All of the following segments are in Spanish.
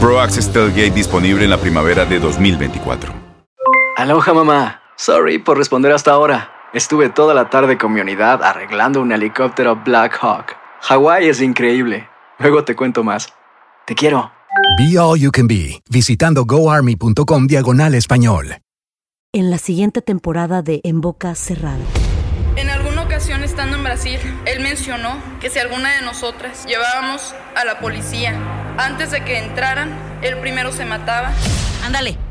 Pro Access Tailgate disponible en la primavera de 2024. Aloha mamá. Sorry por responder hasta ahora. Estuve toda la tarde con mi unidad arreglando un helicóptero Black Hawk. Hawái es increíble. Luego te cuento más. Te quiero. Be All You Can Be, visitando goarmy.com diagonal español. En la siguiente temporada de En Boca Cerrada. Estando en Brasil, él mencionó que si alguna de nosotras llevábamos a la policía antes de que entraran, él primero se mataba. Ándale,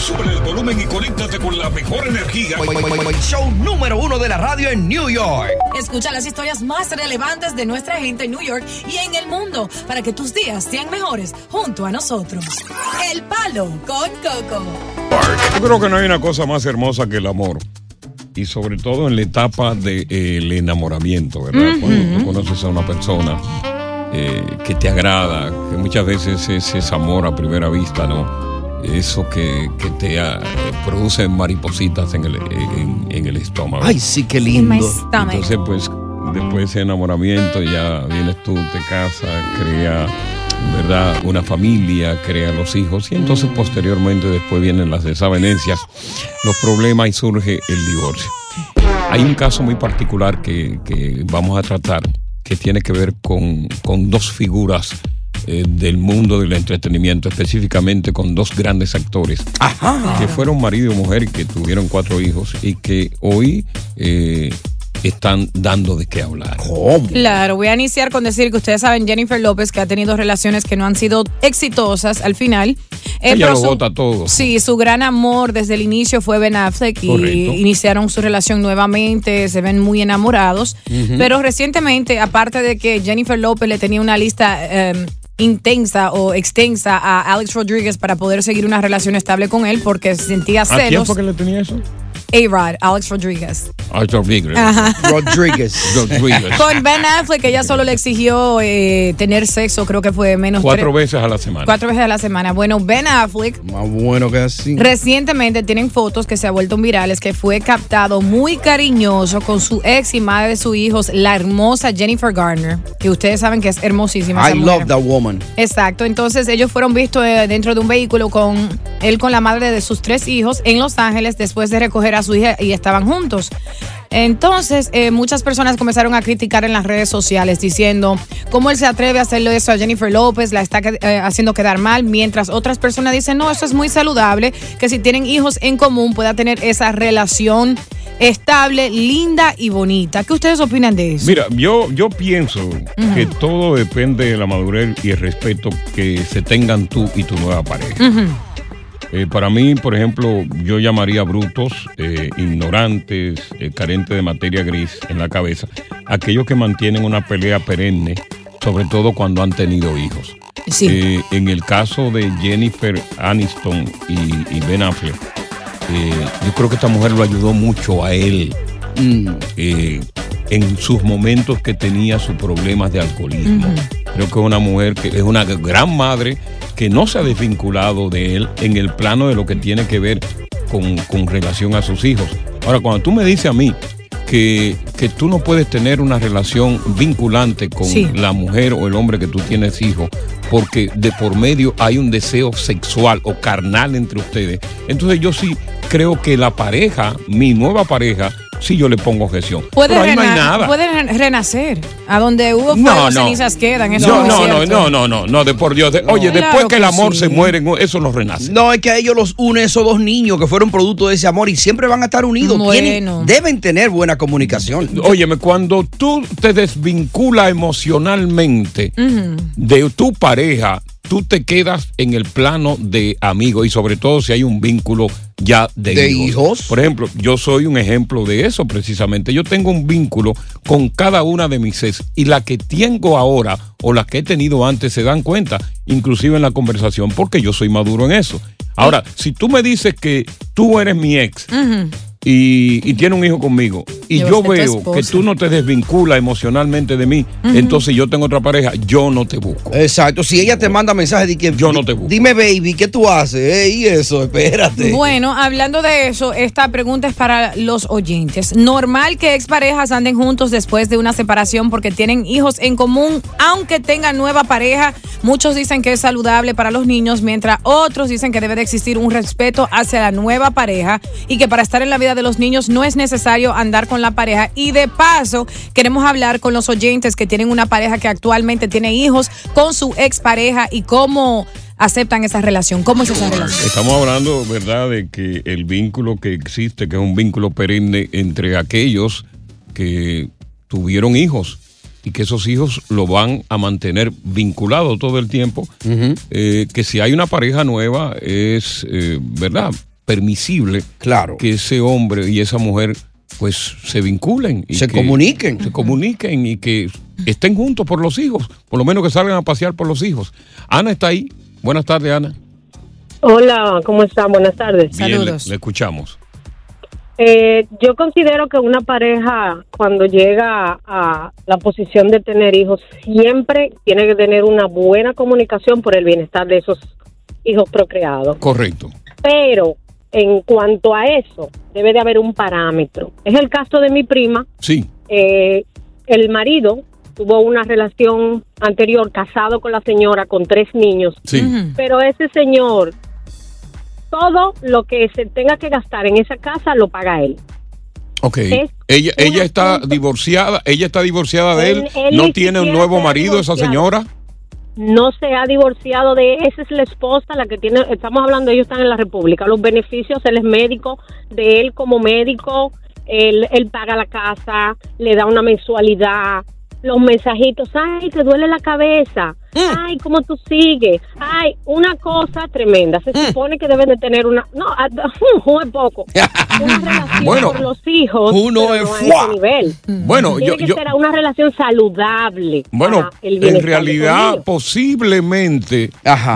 Sube el volumen y conéctate con la mejor energía. Show número uno de la radio en New York. Escucha las historias más relevantes de nuestra gente en New York y en el mundo para que tus días sean mejores junto a nosotros. El Palo con Coco. Yo creo que no hay una cosa más hermosa que el amor. Y sobre todo en la etapa del enamoramiento, ¿verdad? Cuando tú conoces a una persona eh, que te agrada, que muchas veces es, es amor a primera vista, ¿no? Eso que, que te ah, produce maripositas en el, en, en el estómago. Ay, sí, qué lindo. Entonces, pues, después de ese enamoramiento, ya vienes tú, te casas, crea, ¿verdad? Una familia, crea los hijos, y entonces, posteriormente, después vienen las desavenencias, los problemas y surge el divorcio. Hay un caso muy particular que, que vamos a tratar que tiene que ver con, con dos figuras eh, del mundo del entretenimiento, específicamente con dos grandes actores que fueron marido y mujer y que tuvieron cuatro hijos y que hoy eh, están dando de qué hablar. Claro, voy a iniciar con decir que ustedes saben Jennifer López que ha tenido relaciones que no han sido exitosas al final. Eh, Ella lo su- vota todo. Sí, su gran amor desde el inicio fue Ben Affleck y iniciaron su relación nuevamente, se ven muy enamorados. Pero recientemente, aparte de que Jennifer López le tenía una lista eh, intensa o extensa a Alex Rodríguez para poder seguir una relación estable con él porque sentía ¿A quién celos. fue que le tenía eso? A-Rod, Alex Rodríguez. A Rodríguez. Ajá. Rodríguez. Rodríguez. Con Ben Affleck, ella solo le exigió eh, tener sexo, creo que fue menos Cuatro veces a la semana. Cuatro veces a la semana. Bueno, Ben Affleck Más bueno que así. Recientemente tienen fotos que se han vuelto virales que fue captado muy cariñoso con su ex y madre de sus hijos, la hermosa Jennifer Garner, que ustedes saben que es hermosísima. I esa love mujer. that woman. Exacto, entonces ellos fueron vistos eh, dentro de un vehículo con él con la madre de sus tres hijos en Los Ángeles después de recoger a su hija y estaban juntos. Entonces, eh, muchas personas comenzaron a criticar en las redes sociales diciendo cómo él se atreve a hacerle eso a Jennifer López, la está eh, haciendo quedar mal, mientras otras personas dicen, no, eso es muy saludable, que si tienen hijos en común pueda tener esa relación estable, linda y bonita. ¿Qué ustedes opinan de eso? Mira, yo, yo pienso que todo depende de la madurez y el respeto que se tengan tú y tu nueva pareja. Eh, para mí, por ejemplo, yo llamaría brutos, eh, ignorantes, eh, carentes de materia gris en la cabeza, aquellos que mantienen una pelea perenne, sobre todo cuando han tenido hijos. Sí. Eh, en el caso de Jennifer Aniston y, y Ben Affleck, yo creo que esta mujer lo ayudó mucho a él eh, en sus momentos que tenía sus problemas de alcoholismo. Creo que es una mujer que es una gran madre que no se ha desvinculado de él en el plano de lo que tiene que ver con, con relación a sus hijos. Ahora, cuando tú me dices a mí que, que tú no puedes tener una relación vinculante con Sí. la mujer o el hombre que tú tienes hijo, porque de por medio hay un deseo sexual o carnal entre ustedes, entonces yo sí creo que la pareja, mi nueva pareja, sí yo le pongo objeción. Puede, Pero ahí no hay nada. puede re- renacer. A donde hubo fuego, No, no. cenizas quedan. Eso No, es no, no, no, no, no, no, de por Dios. de- oye, Claro después que el amor sí. se muere, eso no renace. No, es que a ellos los une esos dos niños que fueron producto de ese amor y siempre van a estar unidos. Tienen- Bueno. deben tener buena comunicación. Óyeme, cuando tú te desvinculas emocionalmente de tu pareja, tú te quedas en el plano de amigo y sobre todo si hay un vínculo ya de, ¿De hijos. hijos? Por ejemplo, yo soy un ejemplo de eso precisamente. Yo tengo un vínculo con cada una de mis ex y la que tengo ahora o la que he tenido antes se dan cuenta, inclusive en la conversación, porque yo soy maduro en eso. Ahora, si tú me dices que tú eres mi ex. Y, y tiene un hijo conmigo y Yo veo que tú no te desvinculas emocionalmente de mí, Ujú. entonces yo tengo otra pareja, yo no te busco. Exacto, si ella te manda mensajes de que yo no te busco. Dime, baby, ¿qué tú haces? Eh, y eso, espérate. Bueno, hablando de eso, esta pregunta es para los oyentes. ¿Normal que exparejas anden juntos después de una separación porque tienen hijos en común, aunque tengan nueva pareja? Muchos dicen que es saludable para los niños, mientras otros dicen que debe de existir un respeto hacia la nueva pareja y que para estar en la vida de los niños no es necesario andar con la pareja. Y de paso, queremos hablar con los oyentes que tienen una pareja que actualmente tiene hijos con su expareja y cómo aceptan esa relación. ¿Cómo es esa relación? Estamos hablando, ¿verdad?, de que el vínculo que existe, que es un vínculo perenne entre aquellos que tuvieron hijos y que esos hijos lo van a mantener vinculado todo el tiempo, eh, que si hay una pareja nueva es, eh, ¿verdad?, permisible claro. que ese hombre y esa mujer pues se vinculen. Y Se que comuniquen. Se comuniquen y que estén juntos por los hijos, por lo menos que salgan a pasear por los hijos. Ana está ahí. Buenas tardes, Ana. Hola, ¿cómo están? Buenas tardes. Bien, le, le escuchamos. Eh, yo considero que una pareja cuando llega a la posición de tener hijos siempre tiene que tener una buena comunicación por el bienestar de esos hijos procreados. Correcto. Pero en cuanto a eso, debe de haber un parámetro. Es el caso de mi prima. Sí. Eh, el marido tuvo una relación anterior casado con la señora con tres niños. Sí. Pero ese señor, todo lo que se tenga que gastar en esa casa lo paga él. Ok. Es Ella, ella está divorciada, ella está divorciada de él, Él- él no tiene un nuevo marido esa señora. No se ha divorciado de esa es la esposa la que tiene, estamos hablando, ellos están en la República, los beneficios, él es médico, de él como médico, él, él paga la casa, le da una mensualidad, los mensajitos, ay, te duele la cabeza, ay, cómo tú sigues, ay, una cosa tremenda, se supone que deben de tener una, no, a- es poco, una relación Bueno, por los hijos, uno pero es no a ese nivel. Bueno, Tiene yo- que yo- ser una relación saludable. Bueno, para el en realidad posiblemente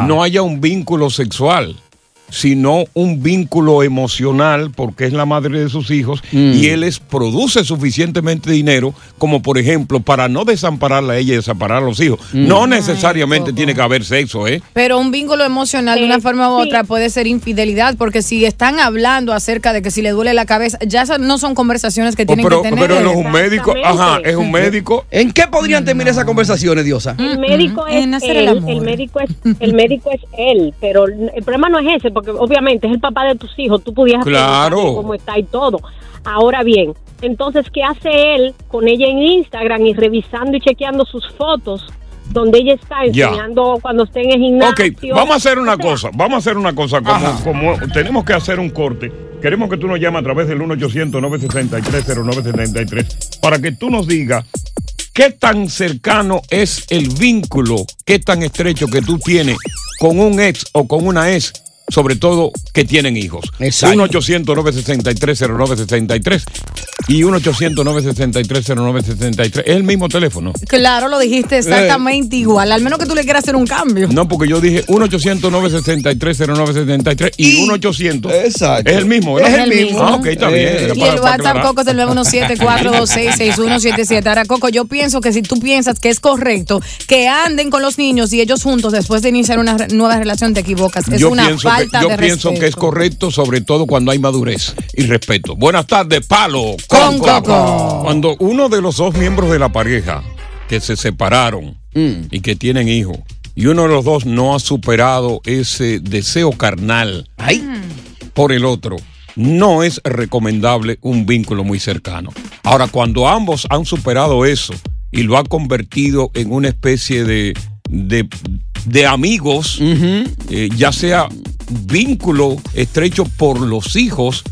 no haya un vínculo sexual, sino un vínculo emocional porque es la madre de sus hijos Mm. y él les produce suficientemente dinero como por ejemplo para no desampararla a ella y desamparar a los hijos. Mm. No necesariamente tiene que haber sexo, ¿eh? Pero un vínculo emocional de una forma u sí. otra puede ser infidelidad, porque si están hablando acerca de que si le duele la cabeza, ya esas no son conversaciones que tienen Oh, pero, que tener. pero él es un médico, ajá, es un médico. ¿En qué podrían terminar esas conversaciones, Diosa? El médico es él, el el, médico es el médico es él, pero el problema no es ese, porque obviamente es el papá de tus hijos, tú pudieras Claro. preguntarle cómo está y todo. Ahora bien, entonces qué hace él con ella en Instagram y revisando y chequeando sus fotos donde ella está Ya. enseñando cuando esté en el gimnasio. Ok, vamos a hacer una O sea, cosa, vamos a hacer una cosa, como, como tenemos que hacer un corte, queremos que tú nos llames a través del 1-800-963-0973 para que tú nos digas qué tan cercano es el vínculo, qué tan estrecho que tú tienes con un ex o con una ex, sobre todo que tienen hijos. Exacto. 1-800-963-0973 y 1-800-963-0973. Es el mismo teléfono. Claro, lo dijiste exactamente igual, al menos que tú le quieras hacer un cambio. No, porque yo dije 1-800-963-0973 y 1-800. Exacto. Es el mismo, ¿verdad? Es el mismo. Ah, ok, está bien. Era Y el WhatsApp. Coco es el 917-426-6177. Ahora, Coco, yo pienso que si tú piensas que es correcto que anden con los niños y ellos juntos después de iniciar una re- nueva relación, te equivocas. Es Yo una pienso falta yo de pienso que es correcto, sobre todo cuando hay madurez y respeto. Buenas tardes, Palo. Con Coco. Cuando uno de los dos miembros de la pareja que se separaron Mm. y que tienen hijos, y uno de los dos no ha superado ese deseo carnal por el otro, no es recomendable un vínculo muy cercano. Ahora, cuando ambos han superado eso y lo ha convertido en una especie de, de, de amigos, eh, ya sea vínculo estrecho por los hijos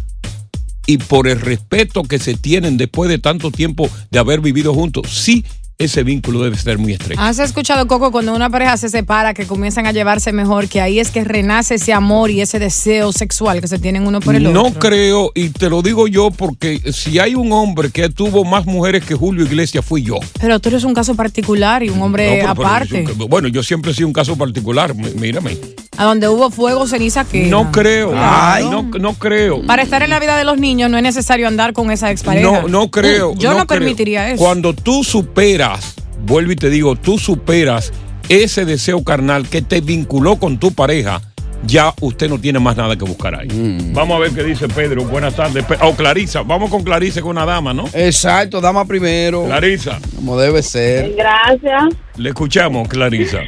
y por el respeto que se tienen después de tanto tiempo de haber vivido juntos, sí, ese vínculo debe ser muy estrecho. ¿Has escuchado, Coco, cuando una pareja se separa, que comienzan a llevarse mejor, que ahí es que renace ese amor y ese deseo sexual que se tienen uno por el No otro? creo, y te lo digo yo porque si hay un hombre que tuvo más mujeres que Julio Iglesias, fui yo. Pero tú eres un caso particular y un No, hombre pero aparte. bueno, yo siempre he sido un caso particular, mírame. A donde hubo fuego, ceniza, que. No creo, Claro. no, no creo. Para estar en la vida de los niños no es necesario andar con esa expareja. No, no creo. Yo no, creo. permitiría eso. Cuando tú superas, vuelvo y te digo, tú superas ese deseo carnal que te vinculó con tu pareja, ya usted no tiene más nada que buscar ahí. Mm. Vamos a ver qué dice Pedro. Buenas tardes. O Clarisa. Vamos con Clarisa, con una dama, ¿no? Exacto, dama primero. Clarisa. Como debe ser. Gracias. Le escuchamos, Clarisa.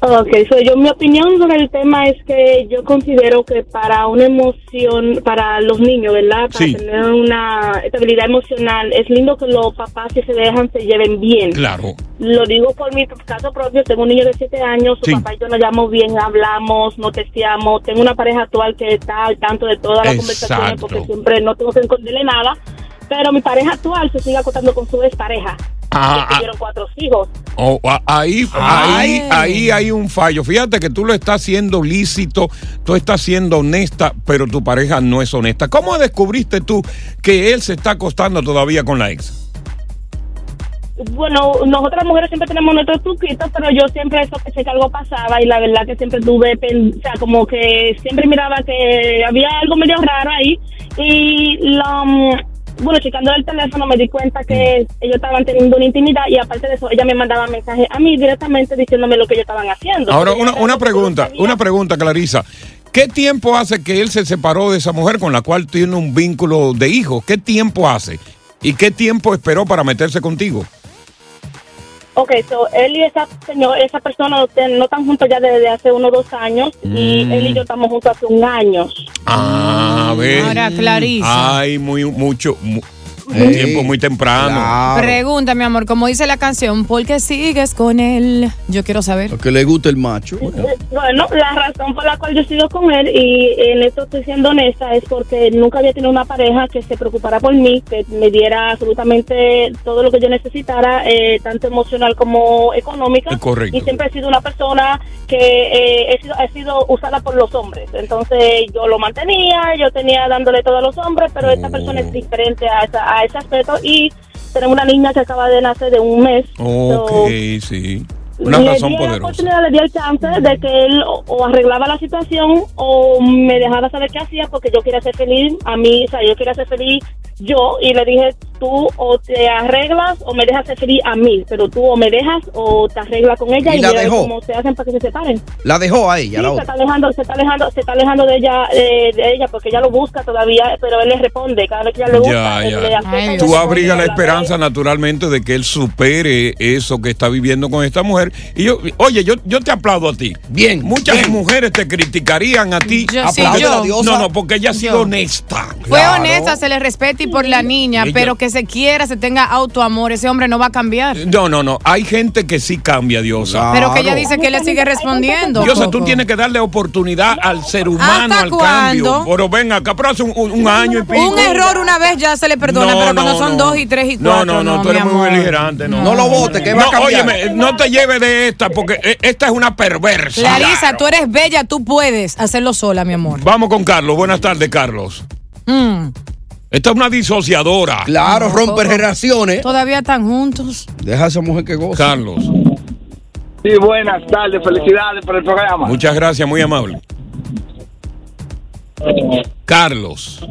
Ok, so yo mi opinión sobre el tema es que yo considero que para una emoción, para los niños, ¿verdad? Para Sí. tener una estabilidad emocional, es lindo que los papás si se dejan se lleven bien. Claro. Lo digo por mi caso propio, tengo un niño de 7 años, su Sí. papá y yo nos llevamos bien, hablamos, nos testeamos, tengo una pareja actual que está al tanto de todas las conversaciones porque siempre no tengo que esconderle nada, pero mi pareja actual se sigue acostando con su expareja. Ah, que tuvieron cuatro hijos. Oh, a- ahí, ahí, ahí hay un fallo. Fíjate que tú lo estás haciendo lícito, tú estás siendo honesta, pero tu pareja no es honesta. ¿Cómo descubriste tú que él se está acostando todavía con la ex? Bueno, nosotras mujeres siempre tenemos nuestros truquitos, pero yo siempre sospeché que algo pasaba y la verdad que siempre tuve, pen- o sea, como que siempre miraba que había algo medio raro ahí y lo, mm, bueno, checando el teléfono me di cuenta que ellos estaban teniendo una intimidad y aparte de eso ella me mandaba mensajes a mí directamente diciéndome lo que ellos estaban haciendo. Ahora, una, una pregunta, una pregunta, Clarisa. ¿Qué tiempo hace que él se separó de esa mujer con la cual tiene un vínculo de hijo? ¿Qué tiempo hace? ¿Y qué tiempo esperó para meterse contigo? Ok, so él y esa señor, esa persona no, están juntos ya desde hace unos dos años y Mm. él y yo estamos juntos hace un año. Ah, a ver. Ahora, Clarisa. Hay muy, mucho, mu- un tiempo muy temprano. Pregunta, mi amor, como dice la canción, ¿por qué sigues con él? Yo quiero saber. Lo que le gusta el macho. Bueno, la razón por la cual yo sigo con él y en esto estoy siendo honesta es porque nunca había tenido una pareja que se preocupara por mí, que me diera absolutamente todo lo que yo necesitara, eh, tanto emocional como económica. Es correcto. Y siempre he sido una persona que eh, he, sido, he sido usada por los hombres. Entonces yo lo mantenía, yo tenía dándole todo a los hombres, pero esta persona es diferente a, esa- a ese aspecto y tenemos una niña que acaba de nacer de un mes. Ok, So, sí. Una le razón di la poderosa. oportunidad, le di el chance de que él o, o arreglaba la situación o me dejara saber qué hacía porque yo quería ser feliz a mí, o sea, yo quería ser feliz yo y le dije, tú o te arreglas o me dejas ser feliz a mí, pero tú o me dejas o te arreglas con ella ¿Y y, la dejó? cómo se hacen para que se separen. La dejó a ella, Sí, la se otra. está alejando, se está alejando, se está alejando de ella, eh, de ella porque ella lo busca todavía, pero él le responde cada vez que ella le busca, Ya, él le ya. acepta y Tú le abrigas la esperanza naturalmente de que él supere eso que está viviendo con esta mujer. Y yo, oye, yo, yo te aplaudo a ti. Bien. Muchas mujeres te criticarían a ti. Yo- sí, yo. No, no, porque ella ha sido Yo. honesta. Fue honesta, se le respeta y por la niña, Ella- pero que se quiera, se tenga autoamor, ese hombre no va a cambiar. No, no, no. Hay gente que sí cambia, Diosa. Pero que ella dice que le sigue respondiendo. Diosa, tú tienes que darle oportunidad al ser humano, ¿Hasta al cambio. Pero ven acá, pero hace un, un- un año y pico. Un error una vez ya se le perdona, No, pero cuando no, son no. dos y tres y No, cuatro. no, no, tú eres muy beligerante. No, No lo votes, que va a cambiar. Óyeme, no te lleves de esta, porque eh, esta es una perversa. Clarisa, tú eres bella, tú puedes hacerlo sola, mi amor. Vamos con Carlos. Buenas tardes, Carlos. Mm. Esta es una disociadora. Claro, romper Coco. generaciones. Todavía están juntos. Deja a esa mujer que goce. Carlos. Sí, buenas tardes, felicidades por el programa. Muchas gracias, muy amable. Carlos.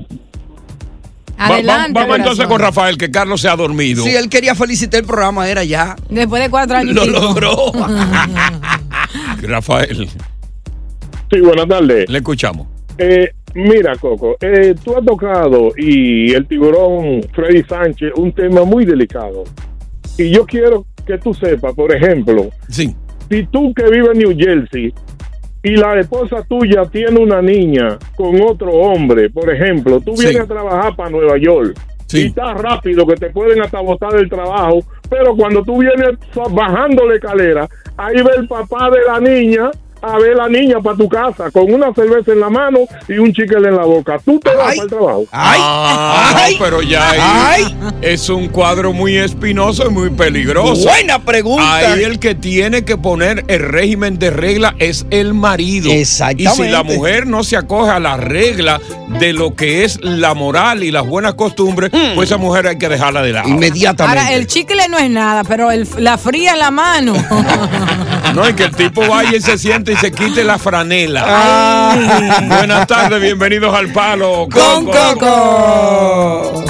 Va- va- Adelante. vamos entonces con Rafael, que Carlos se ha dormido. Si él quería felicitar el programa, era ya. Después de cuatro años. Lo logró. Rafael. Sí, buenas tardes. Le escuchamos. Eh, mira, Coco, eh, tú has tocado y el tiburón Freddy Sánchez un tema muy delicado. Y yo quiero que tú sepas, por ejemplo, sí. si tú que vives en New Jersey y la esposa tuya tiene una niña con otro hombre, por ejemplo, tú vienes Sí. a trabajar para Nueva York. Y estás rápido que te pueden hasta botar del trabajo, pero cuando tú vienes bajando la escalera, ahí ve el papá de la niña a ver la niña para tu casa con una cerveza en la mano y un chicle en la boca. Tú te vas para el trabajo. Ah, pero ya ahí es un cuadro muy espinoso y muy peligroso. Buena pregunta. Ahí el que tiene que poner el régimen de regla es el marido. Exactamente. Y si la mujer no se acoge a la regla de lo que es la moral y las buenas costumbres, pues esa mujer hay que dejarla de lado. Ahora, el chicle no es nada, pero el- la fría en la mano. No, y que el tipo vaya y se siente y se quite la franela. Buenas tardes, bienvenidos al Palo con, Coco.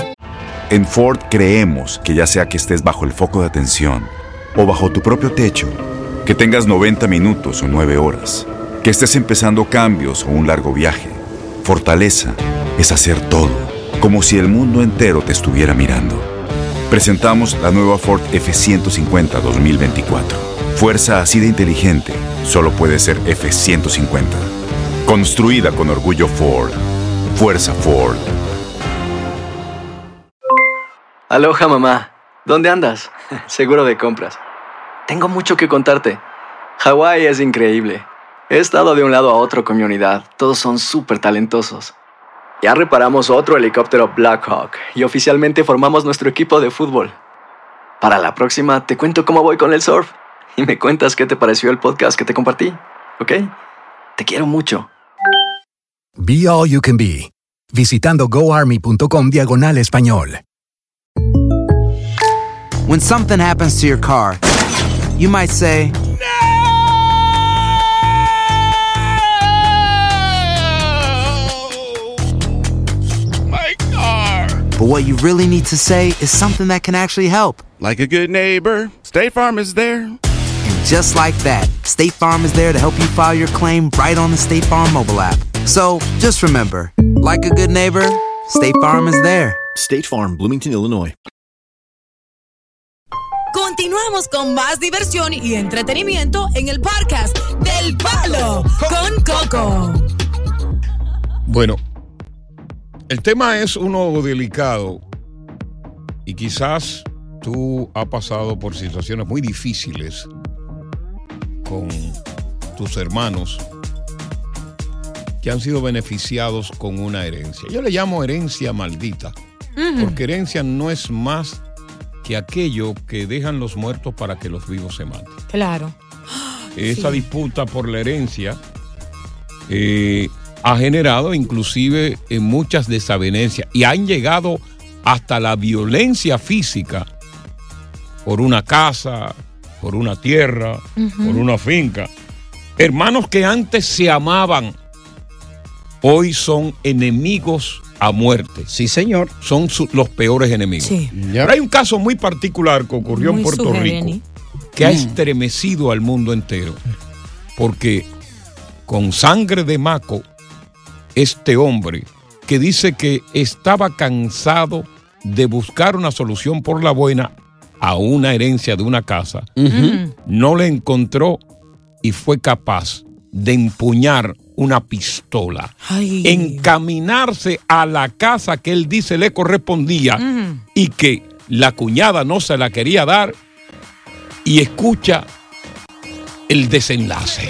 En Ford creemos que ya sea que estés bajo el foco de atención o bajo tu propio techo, que tengas 90 minutos o 9 horas, que estés empezando cambios o un largo viaje, fortaleza es hacer todo, como si el mundo entero te estuviera mirando. Presentamos la nueva Ford F150 2024. Fuerza así de inteligente solo puede ser F150. Construida con orgullo Ford. Fuerza Ford. Aloha mamá, ¿dónde andas? Seguro de compras. Tengo mucho que contarte. Hawái es increíble. He estado de un lado a otro con mi unidad. Todos son súper talentosos. Ya reparamos otro helicóptero Blackhawk y oficialmente formamos nuestro equipo de fútbol. Para la próxima te cuento cómo voy con el surf y me cuentas qué te pareció el podcast que te compartí, ¿ok? Te quiero mucho. Be All You Can Be, visitando goarmy.com diagonal español. When something happens to your car, you might say, My car. but what you really need to say is something that can actually help. Like a good neighbor, State Farm is there. Just like that, State Farm is there to help you file your claim right on the State Farm mobile app. So just remember, like a good neighbor, State Farm is there. State Farm, Bloomington, Illinois. Continuamos con más diversión y entretenimiento en el podcast del Palo con Coco. Bueno, el tema es uno delicado y quizás tú has pasado por situaciones muy difíciles con tus hermanos que han sido beneficiados con una herencia. Yo le llamo herencia maldita, porque herencia no es más que aquello que dejan los muertos para que los vivos se maten. Claro. Esa disputa por la herencia eh, ha generado inclusive eh, muchas desavenencias y han llegado hasta la violencia física por una casa, por una tierra, por una finca. Hermanos que antes se amaban, hoy son enemigos a muerte. Sí, señor. Son su- los peores enemigos. Sí. Pero hay un caso muy particular que ocurrió Muy en Puerto sugereni. Rico que ha Mm. estremecido al mundo entero. Porque con sangre de maco, este hombre que dice que estaba cansado de buscar una solución por la buena a una herencia de una casa, no le encontró y fue capaz de empuñar una pistola, encaminarse a la casa que él dice le correspondía y que la cuñada no se la quería dar y escucha el desenlace.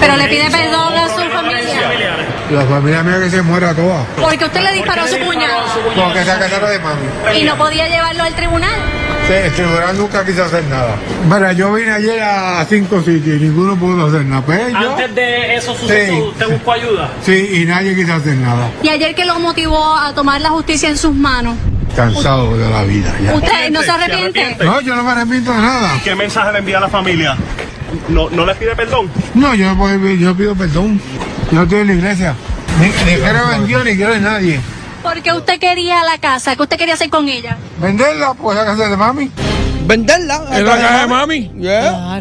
Pero le pide perdón a su familia. La familia mía que se muera toda. Porque usted le disparó a su cuñado. Porque se acabaron de mami. Y no podía llevarlo al tribunal. Tribunal nunca quiso hacer nada. Mira, yo vine ayer a cinco sitios y ninguno pudo hacer nada. Pues yo- Antes de eso sucedió, Sí. ¿usted buscó ayuda? Sí, y nadie quiso hacer nada. Y ayer que lo motivó a tomar la justicia en sus manos. Cansado de la vida ya. ¿Usted no se arrepiente? No, yo no me arrepiento de nada. ¿Qué mensaje le envía a la familia? ¿No, no le pide perdón? No, yo no, puedo- yo pido perdón. Yo estoy en la iglesia. Ni, ni quiero en Dios ni quiero en nadie. Porque usted quería la casa. ¿Qué usted quería hacer con ella? Venderla, pues la casa de mami. Venderla. ¿Es la caja de mami?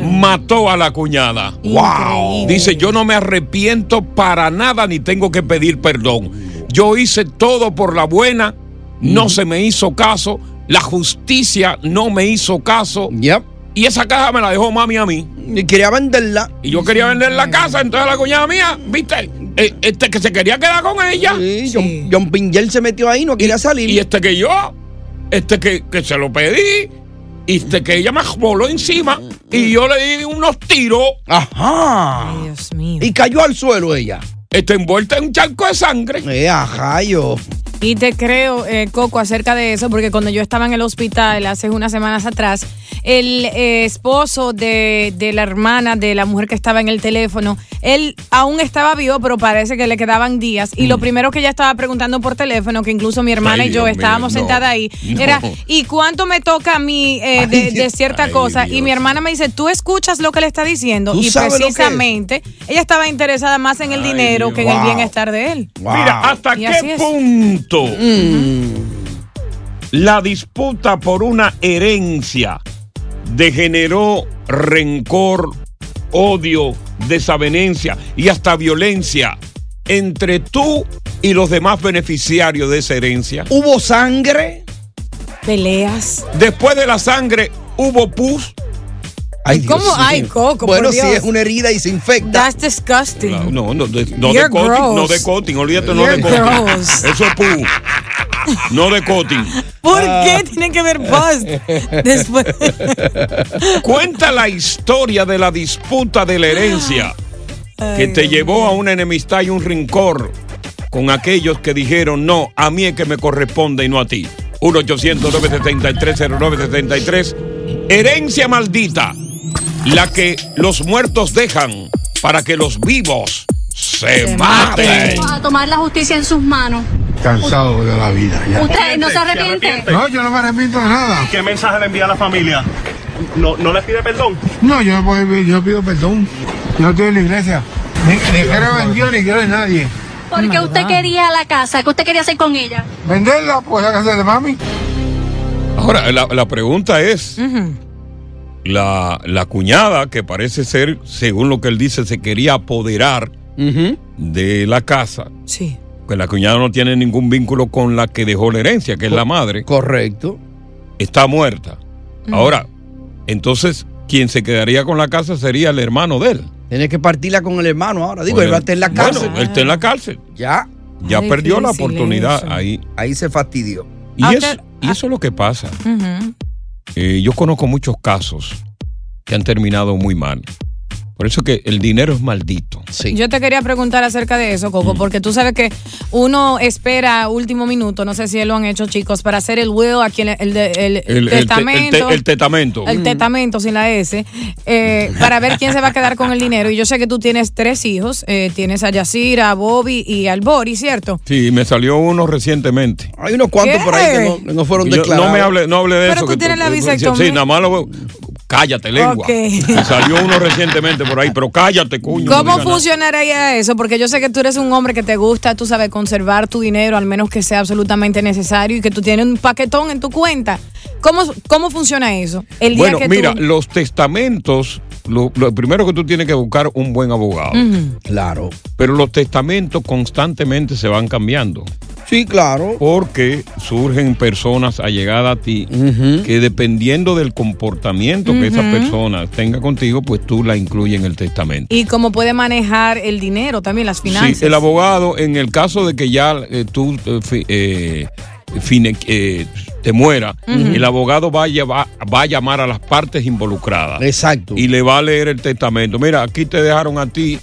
Mató a la cuñada. Wow. Dice, yo no me arrepiento para nada ni tengo que pedir perdón. Yo hice todo por la buena, no se me hizo caso, la justicia no me hizo caso. Y esa caja me la dejó mami a mí. Y quería venderla. Y yo quería vender la casa, entonces la cuñada mía, ¿viste? Eh, Este que se quería quedar con ella. Sí, John, John Pinger se metió ahí, no quería salir. Y este que yo, este que, que se lo pedí, y este que ella me voló encima y yo le di unos tiros. Ajá. Dios mío. Y cayó al suelo ella. Está envuelta en un charco de sangre. Eh, ajá, yo. Y te creo, eh, Coco, acerca de eso, porque cuando yo estaba en el hospital hace unas semanas atrás, el eh, esposo de, de la hermana de la mujer que estaba en el teléfono, él aún estaba vivo, pero parece que le quedaban días. Y lo primero que ella estaba preguntando por teléfono, que incluso mi hermana Ay, y yo Dios mío, estábamos no, sentadas ahí, no. era, ¿y cuánto me toca a mí eh, de, de cierta Ay, cosa? Y mi hermana me dice, ¿tú escuchas lo que le está diciendo? ¿Tú Y precisamente, ella estaba interesada más en el dinero que en el bienestar de él. Mira, ¿hasta Y qué la disputa por una herencia degeneró rencor, odio, desavenencia y hasta violencia entre tú y los demás beneficiarios de esa herencia? ¿Hubo sangre? Peleas. Después de la sangre, ¿hubo pus? Ay, Dios ¿Cómo? Ay, Coco, por Bueno, si es una herida y se infecta. That's disgusting. No, no, de, no You're de coating, gross. no de coating, olvídate, no de coating. gross. Eso es pus. No de coating. ¿Por Ah. qué tiene que ver buzz? Después. Cuenta la historia de la disputa de la herencia que te llevó a una enemistad y un rincor con aquellos que dijeron no, a mí es que me corresponde y no a ti. 1-800-973-0973. Herencia maldita, la que los muertos dejan para que los vivos se, maten. A tomar la justicia en sus manos. Cansado de la vida ya. ¿Usted no se arrepiente? No, yo no me arrepiento de nada. ¿Qué mensaje le envía a la familia? ¿No, no le pide perdón? No, yo no, puedo, yo no pido perdón. Yo no estoy en la iglesia. Ni, ni quiero en Dios ni quiero en nadie. Porque usted quería la casa, ¿qué usted quería hacer con ella? Venderla, pues la casa de mami. Ahora, la, la pregunta es, la, la cuñada, que parece ser, según lo que él dice, se quería apoderar de la casa. Sí. Que la cuñada no tiene ningún vínculo con la que dejó la herencia, que es la madre. Correcto. Está muerta. Ahora, entonces, quien se quedaría con la casa sería el hermano de él. Tienes que partirla con el hermano ahora. Digo, él va a estar en la Bueno, cárcel. él está en la cárcel. Ya. Ya perdió la oportunidad eso. ahí. Ahí se fastidió. Y, Ah, eso, y eso es lo que pasa. Ujú. Eh, yo conozco muchos casos que han terminado muy mal. Por eso que el dinero es maldito. Sí. Yo te quería preguntar acerca de eso, Coco, porque tú sabes que uno espera último minuto, no sé si lo han hecho, chicos, para hacer el will, aquí el, el, el- El, el te- testamento. el te- el testamento. el testamento sin la S, eh, para ver quién se va a quedar con el dinero. Y yo sé que tú tienes tres hijos, eh, tienes a Yacira, a Bobby y al Bori, ¿cierto? Sí, me salió uno recientemente. Hay unos cuantos ¿Qué? por ahí que no, no fueron Yo- declarados. no me hable, no hable de Pero eso. tú que tienes la eh, vasectomía. Sí, nada más lo Cállate, lengua. Ok. Me salió uno recientemente por ahí, pero cállate, coño. no ¿Cómo funcionaría eso? Porque yo sé que tú eres un hombre que te gusta, tú sabes, conservar tu dinero, al menos que sea absolutamente necesario y que tú tienes un paquetón en tu cuenta. ¿Cómo, cómo funciona eso? El día Bueno, que mira, tú... los testamentos, lo, lo primero que tú tienes que buscar un buen abogado. Claro. Pero los testamentos constantemente se van cambiando. Sí, claro. Porque surgen personas allegadas a ti que dependiendo del comportamiento que esa persona tenga contigo, pues tú la incluyes en el testamento. Y cómo puede manejar el dinero también, las finanzas. Sí, el abogado, en el caso de que ya eh, tú eh, eh, fine- eh, te muera, el abogado va a, llevar- va a llamar a las partes involucradas. Exacto. Y le va a leer el testamento. Mira, aquí te dejaron a ti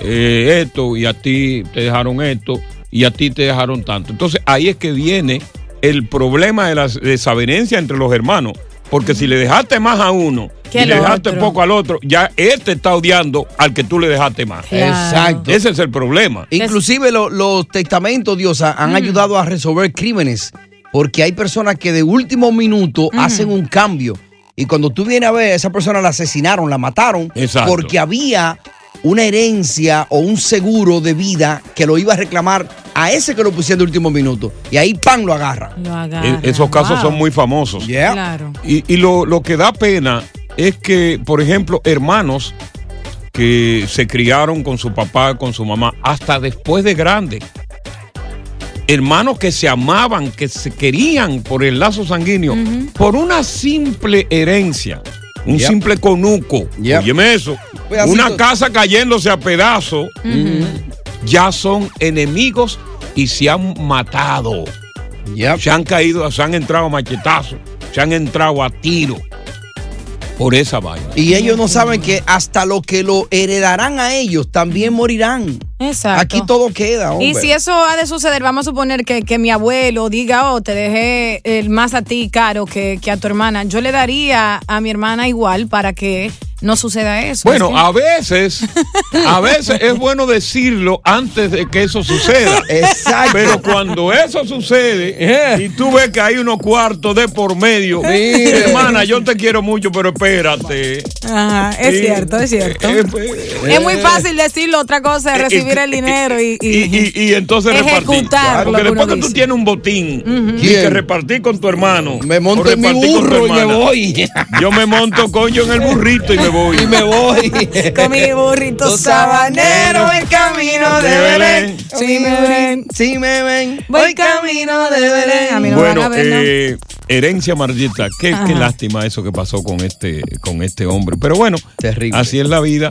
eh, esto y a ti te dejaron esto y a ti te dejaron tanto. Entonces ahí es que viene el problema de la desavenencia entre los hermanos. Porque si le dejaste más a uno y le dejaste otro. poco al otro, ya este está odiando al que tú le dejaste más. Claro. Exacto. Ese es el problema. Inclusive lo- los testamentos, Diosa, han Mm. ayudado a resolver crímenes. Porque hay personas que de último minuto hacen un cambio. Y cuando tú vienes a ver, esa persona la asesinaron, la mataron. Exacto. Porque había una herencia o un seguro de vida que lo iba a reclamar a ese que lo pusieron de último minuto. Y ahí, pan, lo agarra. Lo E- agarra. Esos casos Wow. son muy famosos. Claro. Y, y lo, lo que da pena es que, por ejemplo, hermanos que se criaron con su papá, con su mamá, hasta después de grande. Hermanos que se amaban, que se querían por el lazo sanguíneo, por una simple herencia, un Yep. simple conuco. Óyeme eso. Pedacito. Una casa cayéndose a pedazos, ya son enemigos y se han matado. Se han caído, se han entrado a machetazos, se han entrado a tiro por esa vaina. Y ellos no saben que hasta lo que lo heredarán a ellos también morirán. Exacto. Aquí todo queda, hombre. Y si eso ha de suceder, vamos a suponer que, que mi abuelo diga, oh, te dejé el más a ti caro que, que a tu hermana. Yo le daría a mi hermana igual para que no suceda eso. Bueno, a veces, a veces es bueno decirlo antes de que eso suceda. Exacto. Pero cuando eso sucede y tú ves que hay unos cuartos de por medio, Mire. hermana, yo te quiero mucho, pero espérate. Ajá, es Sí. cierto, es cierto. Eh, es muy fácil decirlo, otra cosa es recibir el dinero y, y- Y, y entonces repartir. Porque que después que tú dice. tienes un botín y que repartir con tu hermano. Me monto en mi burro y me voy. Yo me monto coño en el burrito y me voy. Y me voy. con mi burrito sabanero el camino de Belén. Si me ven, si me ven, voy camino de Belén. A mí no me bueno, van a ver, ¿no? eh, herencia Margita, qué, lástima eso que pasó con este, con este hombre. Pero bueno, así es la vida.